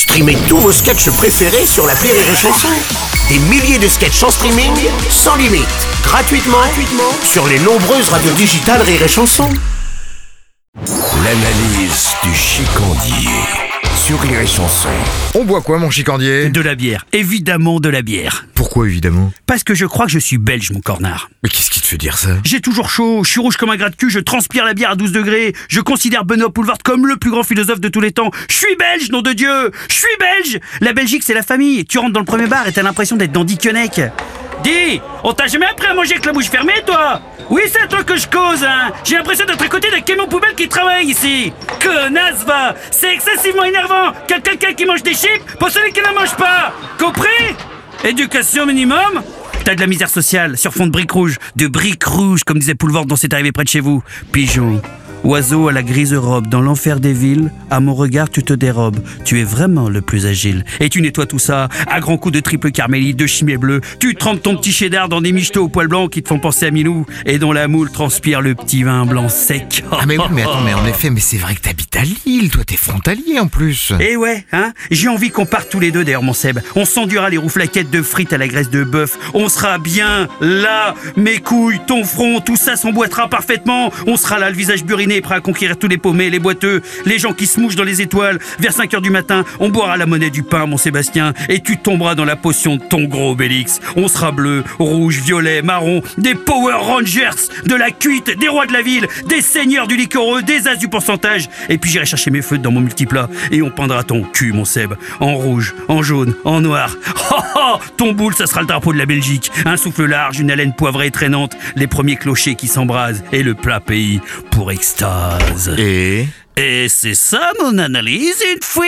Streamez tous vos sketchs préférés sur la Rire et Chanson. Des milliers de sketchs en streaming, sans limite, gratuitement, gratuitement sur les nombreuses radios digitales Rire et Chanson. L'analyse du chicandier sur Rire et Chanson. On boit quoi, mon chicandier? De la bière, évidemment de la bière. Pourquoi, évidemment Parce que je crois que je suis belge, mon cornard. Mais qu'est-ce qui te fait dire ça J'ai toujours chaud, je suis rouge comme un gras de cul, je transpire la bière à 12 degrés, je considère Benoît Poulvard comme le plus grand philosophe de tous les temps. Je suis belge, nom de Dieu Je suis belge La Belgique, c'est la famille. Tu rentres dans le premier bar et t'as l'impression d'être dans Dickeneck. Dis, on t'a jamais appris à manger avec la bouche fermée, toi? Oui, c'est à toi que je cause, hein J'ai l'impression d'être à côté d'un camion poubelle qui travaille ici Connasse, va C'est excessivement énervant que quelqu'un qui mange des chips pour celui qui ne mange pas Compris? Éducation minimum T'as de la misère sociale sur fond de briques rouges, de briques rouges, comme disait Poulvord dans C'est arrivé près de chez vous. Pigeon. Oiseau à la grise robe, dans l'enfer des villes, à mon regard tu te dérobes, tu es vraiment le plus agile. Et tu nettoies tout ça, à grands coups de triple carmélite, de chimie bleu, tu trempes ton petit cheddar dans des michetots au poil blanc qui te font penser à Milou, et dont la moule transpire le petit vin blanc sec. Ah mais oui, mais attends, mais en effet, mais c'est vrai que t'habites à Lille, toi t'es frontalier en plus. Eh ouais, hein J'ai envie qu'on parte tous les deux d'ailleurs, mon Seb. On s'endurera les rouflaquettes de frites à la graisse de bœuf. On sera bien là. Mes couilles, ton front, tout ça s'emboîtera parfaitement. On sera là, le visage buriné, prêt à conquérir tous les paumés, les boiteux, les gens qui se mouchent dans les étoiles. Vers 5 heures du matin, on boira la monnaie du pain, mon Sébastien, et tu tomberas dans la potion de ton gros Obélix. On sera bleu, rouge, violet, marron, des Power Rangers, de la cuite, des rois de la ville, des seigneurs du liquoreux, des as du pourcentage. Et puis j'irai chercher mes feutres dans mon multiplat et on peindra ton cul, mon Seb, en rouge, en jaune, en noir. Oh, oh, ton boule, ça sera le drapeau de la Belgique. Un souffle large, une haleine poivrée et traînante, les premiers clochers qui s'embrasent et le plat pays pour extase. Et Et c'est ça mon analyse, une fois